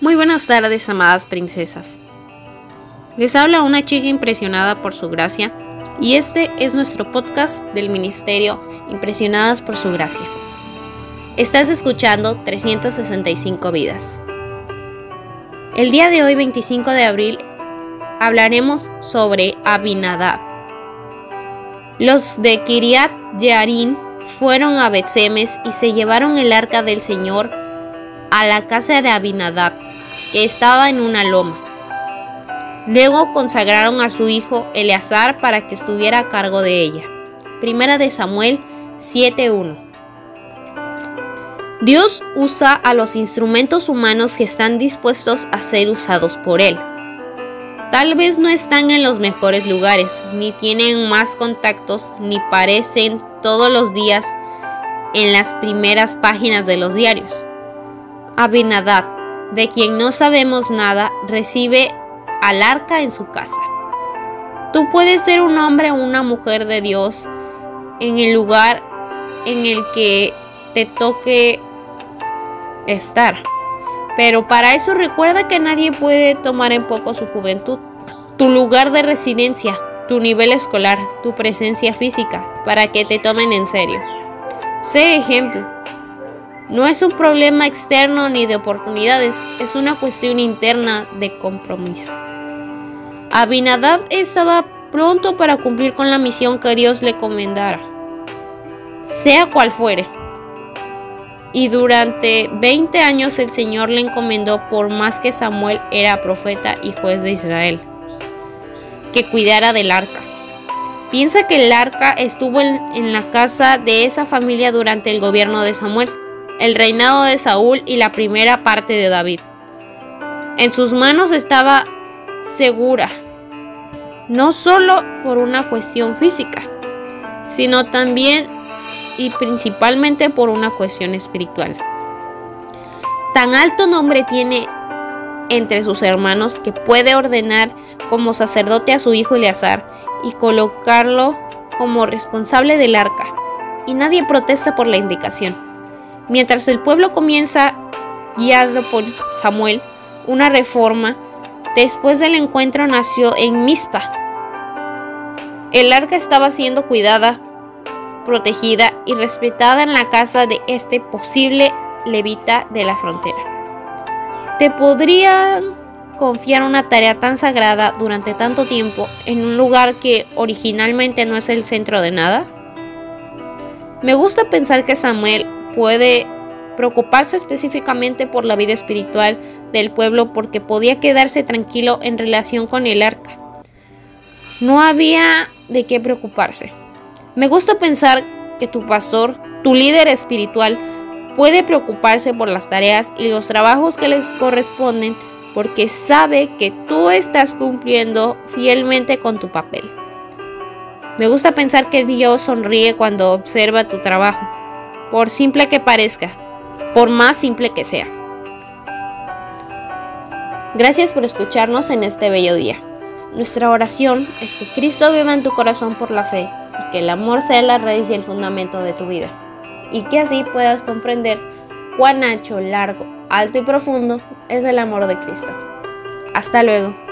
Muy buenas tardes, amadas princesas. Les habla una chica impresionada por su gracia y este es nuestro podcast del Ministerio Impresionadas por su gracia. Estás escuchando 365 vidas. El día de hoy, 25 de abril, hablaremos sobre Abinadab. Los de Kiriat Yearim fueron a Betsemes y se llevaron el arca del Señor a la casa de Abinadab, que estaba en una loma. Luego consagraron a su hijo Eleazar para que estuviera a cargo de ella. Primera de Samuel 7:1. Dios usa a los instrumentos humanos que están dispuestos a ser usados por Él. Tal vez no están en los mejores lugares, ni tienen más contactos, ni parecen todos los días en las primeras páginas de los diarios. Abinadab, de quien no sabemos nada, recibe al arca en su casa. Tú puedes ser un hombre o una mujer de Dios en el lugar en el que te toque estar. Pero para eso recuerda que nadie puede tomar en poco su juventud, tu lugar de residencia, tu nivel escolar, tu presencia física, para que te tomen en serio. Sé ejemplo. No es un problema externo ni de oportunidades, es una cuestión interna de compromiso. Abinadab estaba pronto para cumplir con la misión que Dios le comendara, sea cual fuere. Y durante 20 años el Señor le encomendó, por más que Samuel era profeta y juez de Israel, que cuidara del arca. Piensa que el arca estuvo en, en, la casa de esa familia durante el gobierno de Samuel, el reinado de Saúl y la primera parte de David. En sus manos estaba segura, no solo por una cuestión física, sino también y principalmente por una cuestión espiritual. Tan alto nombre tiene entre sus hermanos que puede ordenar como sacerdote a su hijo Eleazar y colocarlo como responsable del arca, y nadie protesta por la indicación. Mientras el pueblo comienza, guiado por Samuel, una reforma, después del encuentro nació en Mizpa. El arca estaba siendo cuidada, protegida y respetada en la casa de este posible levita de la frontera. ¿Te podrían confiar una tarea tan sagrada durante tanto tiempo en un lugar que originalmente no es el centro de nada? Me gusta pensar que Samuel puede preocuparse específicamente por la vida espiritual del pueblo porque podía quedarse tranquilo en relación con el arca. No había de qué preocuparse. Me gusta pensar que tu pastor, tu líder espiritual, puede preocuparse por las tareas y los trabajos que les corresponden porque sabe que tú estás cumpliendo fielmente con tu papel. Me gusta pensar que Dios sonríe cuando observa tu trabajo, por simple que parezca, por más simple que sea. Gracias por escucharnos en este bello día. Nuestra oración es que Cristo viva en tu corazón por la fe y que el amor sea la raíz y el fundamento de tu vida, y que así puedas comprender cuán ancho, largo, alto y profundo es el amor de Cristo. Hasta luego.